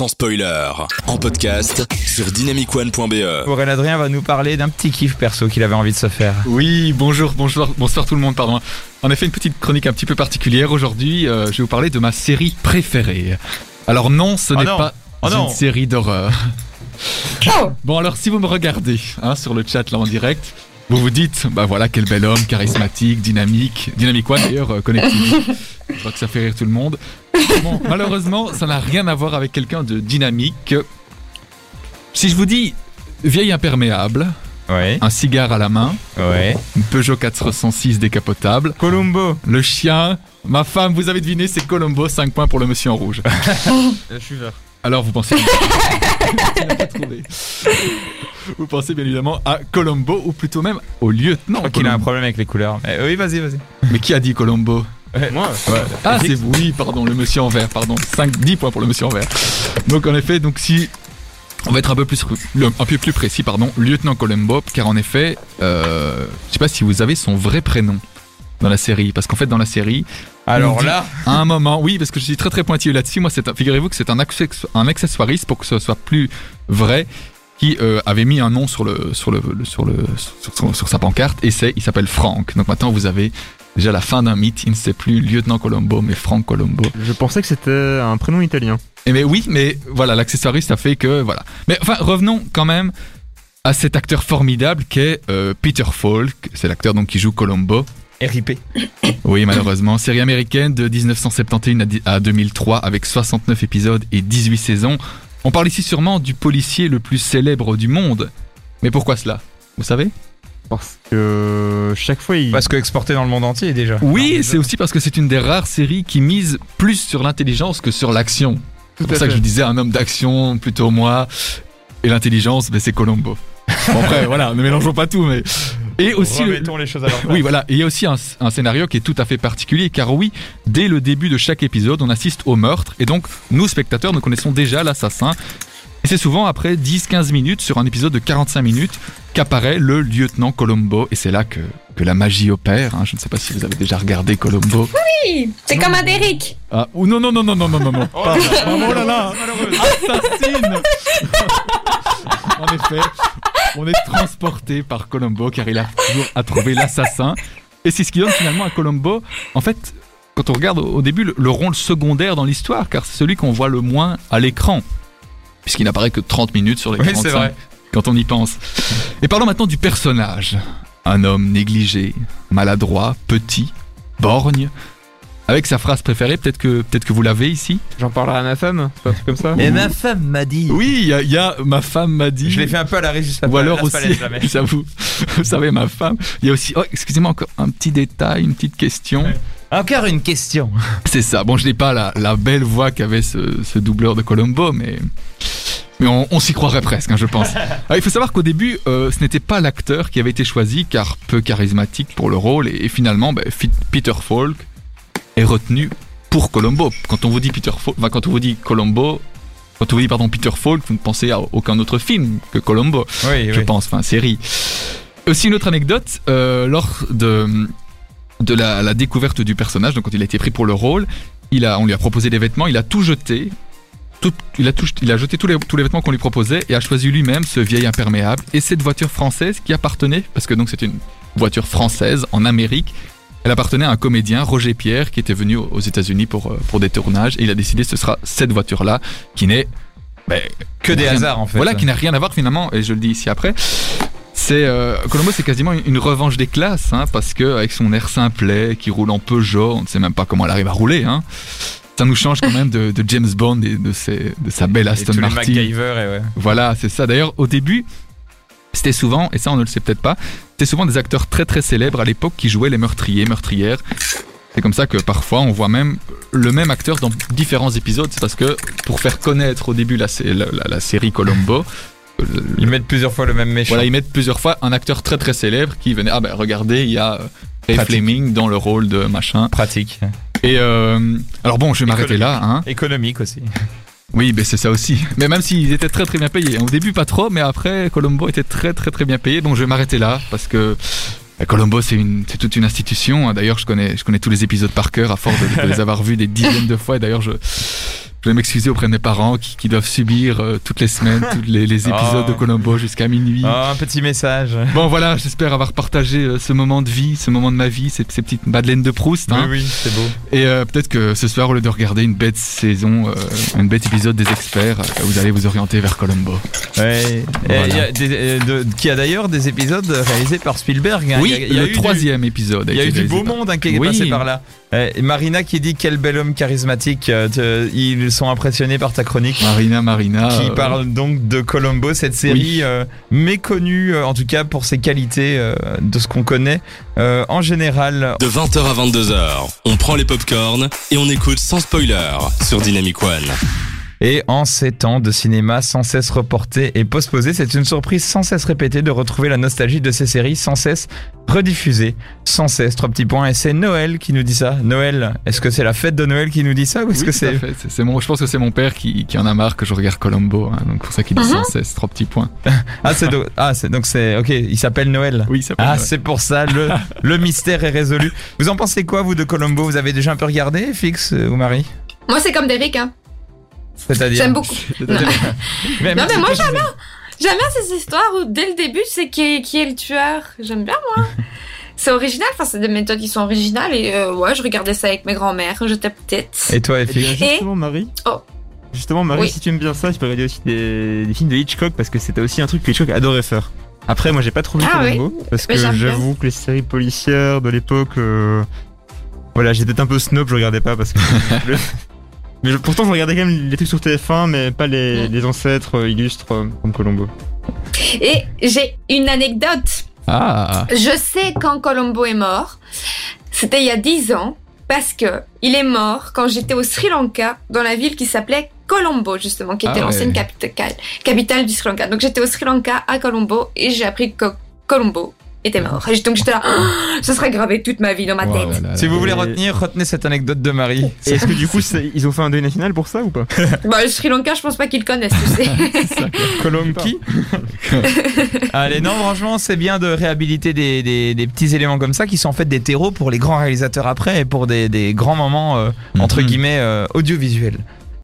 sans spoiler, en podcast sur dynamicone.be. Aurélien Adrien va nous parler d'un petit kiff perso qu'il avait envie de se faire. Oui, bonjour, bonjour, bonsoir tout le monde, pardon. En effet, une petite chronique un petit peu particulière aujourd'hui. euh, je vais vous parler de ma série préférée. Alors non, ce Oh n'est pas Oh une non. série d'horreur. Bon alors, si vous me regardez hein, sur le chat là en direct, vous vous dites, bah voilà, quel bel homme, charismatique, dynamique, dynamique one d'ailleurs, euh, connectif. Je crois que ça fait rire tout le monde. Bon, malheureusement, ça n'a rien à voir avec quelqu'un de dynamique. Si je vous dis vieille imperméable, Ouais, un cigare à la main, ouais. une Peugeot 406 décapotable, Columbo. le chien, ma femme, vous avez deviné, c'est Colombo, 5 points pour le monsieur en rouge. Je suis vert. Alors vous pensez... Tu n'as pas trouvé. Vous pensez bien évidemment à Colombo, ou plutôt même au lieutenant Je crois qu'il a un problème avec les couleurs. Mais oui, vas-y, vas-y. Mais qui a dit Colombo Moi Ah, c'est vous, oui, pardon, le monsieur en vert, pardon. 5, 10 points pour le monsieur en vert. Donc, en effet, donc si. On va être un peu plus, un peu plus précis, pardon, lieutenant Colombo, car en effet, euh, je sais pas si vous avez son vrai prénom dans la série, parce qu'en fait, dans la série, Alors dit- là, à un moment, oui, parce que je suis très très pointilleux là-dessus. Moi, figurez-vous que c'est un, access- un accessoiriste pour que ce soit plus vrai, qui euh, avait mis un nom sur le sur le, sur le sur, sa pancarte et c'est il s'appelle Franck. Donc maintenant vous avez déjà la fin d'un mythe. Il ne sait plus lieutenant Colombo, mais Franck Colombo. Je pensais que c'était un prénom italien. Et mais oui, mais voilà, l'accessoiriste a fait que voilà. Mais enfin, revenons quand même à cet acteur formidable qu'est euh, Peter Falk. C'est l'acteur donc qui joue Colombo. RIP. Oui, malheureusement. Série américaine de 1971 à di- à 2003 avec 69 épisodes et 18 saisons. On parle ici sûrement du policier le plus célèbre du monde. Mais pourquoi cela? Vous savez? Parce que chaque fois, il. Parce que exporté dans le monde entier déjà. Oui, c'est aussi parce que c'est une des rares séries qui mise plus sur l'intelligence que sur l'action. C'est pour ça que je disais un homme d'action, plutôt moi. Et l'intelligence, ben, c'est Colombo. Bon, après, voilà, ne mélangeons pas tout, mais. Et aussi. le- Remettons les choses à leur place. Oui, voilà. Et il y a aussi un, un scénario qui est tout à fait particulier, car oui, dès le début de chaque épisode, on assiste au meurtre, et donc nous, spectateurs, nous connaissons déjà l'assassin. Et c'est souvent après 10-15 minutes, sur un épisode de 45 minutes, qu'apparaît le lieutenant Colombo, et c'est là que, que la magie opère. hein. Je ne sais pas si vous avez déjà regardé Colombo. Oui, c'est comme un Derrick. Ah, ou non, non, non, non, non, non, non, non. Oh, Pas- là, oh là là, assassine En effet, on est transporté par Colombo car il a toujours à trouver l'assassin. Et c'est ce qui donne finalement à Colombo, en fait, quand on regarde au au début, le, le rôle secondaire dans l'histoire, car c'est celui qu'on voit le moins à l'écran. Puisqu'il n'apparaît que 30 minutes sur les Oui, 45, c'est vrai. quand on y pense. Et parlons maintenant du personnage. Un homme négligé, maladroit, petit, borgne. Avec sa phrase préférée, peut-être que, peut que vous l'avez ici. J'en parlerai à ma femme, pas un truc comme ça. Et ma femme m'a dit. Oui, il y, a- il y a ma femme m'a dit. Je l'ai fait un peu à la régie. ça Ou alors aussi, j'avoue, vous savez, ma femme. Il y a aussi, oh, excusez-moi, encore un petit détail, une petite question. Ouais. Encore une question. C'est ça. Bon, je n'ai pas la, la belle voix qu'avait ce, ce doubleur de Colombo, mais, mais on, on s'y croirait presque, hein, je pense. Alors, il faut savoir qu'au début, euh, ce n'était pas l'acteur qui avait été choisi, car peu charismatique pour le rôle, et, et finalement, ben, Peter Falk est retenu pour Colombo. Quand on vous dit Peter Falk, enfin, quand on vous dit Colombo, quand on vous dit pardon Peter Falk, vous ne pensez à aucun autre film que Colombo Oui, je oui. pense, enfin série. Aussi une autre anecdote, euh, lors de, de la, la découverte du personnage, donc quand il a été pris pour le rôle, il a, on lui a proposé des vêtements, il a tout jeté, tout, il, a tout, il a jeté tous les, tous les vêtements qu'on lui proposait et a choisi lui-même ce vieil imperméable et cette voiture française qui appartenait, parce que donc c'est une voiture française en Amérique, elle appartenait à un comédien, Roger Pierre, qui était venu aux États-Unis pour, euh, pour des tournages et il a décidé que ce sera cette voiture-là qui n'est ben, Que des hasards en fait. voilà, qui n'a rien à voir finalement, et je le dis ici après. C'est euh, Colombo, c'est quasiment une, une revanche des classes, hein, parce que avec son air simplet, qui roule en Peugeot, on ne sait même pas comment elle arrive à rouler. Hein, ça nous change quand même de, de James Bond et de, ses- de sa belle Et Aston les Martin. MacGyver et ouais. Voilà, c'est ça. D'ailleurs, au début, c'était souvent, et ça on ne le sait peut-être pas, c'était souvent des acteurs très très célèbres à l'époque qui jouaient les meurtriers, meurtrières. C'est comme ça que parfois on voit même le même acteur dans différents épisodes. C'est parce que pour faire connaître au début la, sé- la- la- la série Colombo, Ils mettent plusieurs fois le même méchant. voilà, ils mettent plusieurs fois un acteur très très célèbre qui venait. Ah ben regardez, il y a euh, Ray Pratique. Fleming dans le rôle de machin. Pratique. Et euh, alors bon, je vais m'arrêter là. Hein. Économique aussi. Oui, ben c'est ça aussi. Mais même s'ils étaient très très bien payés. Au début pas trop, mais après Colombo était très très très bien payé. Donc je vais m'arrêter là parce que euh, Colombo c'est toute une institution. D'ailleurs je connais je connais tous les épisodes par cœur à force de, de les avoir vus des dizaines de fois. Et d'ailleurs je Je vais m'excuser auprès de mes parents qui, qui doivent subir euh, toutes les semaines tous les, les épisodes Oh. de Colombo jusqu'à minuit. Oh, un petit message. Bon voilà, j'espère avoir partagé euh, ce moment de vie, ce moment de ma vie, ces, ces petites madeleines de Proust. hein. Oui, oui, c'est beau. Et euh, peut-être que ce soir, au lieu de regarder une bête saison, une bête épisode des experts, vous allez vous orienter vers Colombo. Ouais. Et Voilà. il y a des- de- qui a d'ailleurs des épisodes réalisés par Spielberg. hein. oui, il y a, il y a le du- troisième épisode. Il y a eu du beau par- monde hein, qui est Oui. passé par là. Et Marina qui dit quel bel homme charismatique. Ils sont impressionnés par ta chronique. Marina, Marina. Qui euh, parle donc de Colombo, cette série euh, méconnue, euh, en tout cas pour ses qualités euh, de ce qu'on connaît euh, en général. De 20h à 22h, on prend les popcorns et on écoute sans spoiler sur Dynamic One. Et en ces temps de cinéma sans cesse reporté et postposé, c'est une surprise sans cesse répétée de retrouver la nostalgie de ces séries sans cesse rediffusées. Sans cesse, trois petits points. Et c'est Noël qui nous dit ça. Noël, est-ce que c'est la fête de Noël qui nous dit ça ou est-ce oui, que c'est... fait. C'est- c'est mon, je pense que c'est mon père qui, qui en a marre que je regarde Colombo, hein, donc pour ça qu'il dit Mhm. sans cesse trois petits points. Ah, c'est do- ah, c'est donc c'est ok. Il s'appelle Noël. Oui, ça peut Ah, c'est pour ça, le, le mystère est résolu. Vous en pensez quoi, vous, de Colombo? Vous avez déjà un peu regardé, Fix euh, ou Marie? Moi, c'est comme Derek, hein. C'est-à-dire J'aime beaucoup. Non, Mais, Non, mais moi, j'aime bien. J'aime bien ces histoires où, dès le début, c'est qui est, qui est le tueur. J'aime bien, moi. C'est original, enfin, c'est des méthodes qui sont originales. Et euh, ouais, je regardais ça avec mes grands-mères j'étais petite. Et toi, Fix justement, Marie. Oh. Justement, Marie, Oui. si tu aimes bien ça, tu peux regarder aussi des, des films de Hitchcock parce que c'était aussi un truc que Hitchcock adorait faire. Après, moi, j'ai pas trop vu Ah Columbo parce que Mais j'avoue que les séries policières de l'époque, euh, voilà, j'étais un peu snob, je regardais pas parce que. Mais je- pourtant, je regardais quand même les trucs sur TF1, mais pas les, les ancêtres euh, illustres euh, comme Colombo. Et j'ai une anecdote. Ah, Je sais quand Colombo est mort. C'était il y a 10 ans. Parce que il est mort quand j'étais au Sri Lanka, dans la ville qui s'appelait Colombo, justement, qui Ah était ouais. l'ancienne capitale, capitale du Sri Lanka. Donc j'étais au Sri Lanka, à Colombo, et j'ai appris que Colombo était mort. Et donc j'étais là, Oh, ce serait gravé toute ma vie dans ma Oh tête. là là Si vous voulez Et- retenir, retenez cette anecdote de Marie. Et est-ce que du coup, ils ont fait un deuil national pour ça ou pas? Bah, le Sri Lanka, je pense pas qu'ils le connaissent, tu sais. Colomki Allez, non, franchement, c'est bien de réhabiliter des, des- des petits éléments comme ça qui sont en fait des terreaux pour les grands réalisateurs après et pour des, des grands moments, euh, entre Mhm. guillemets, euh, audiovisuels.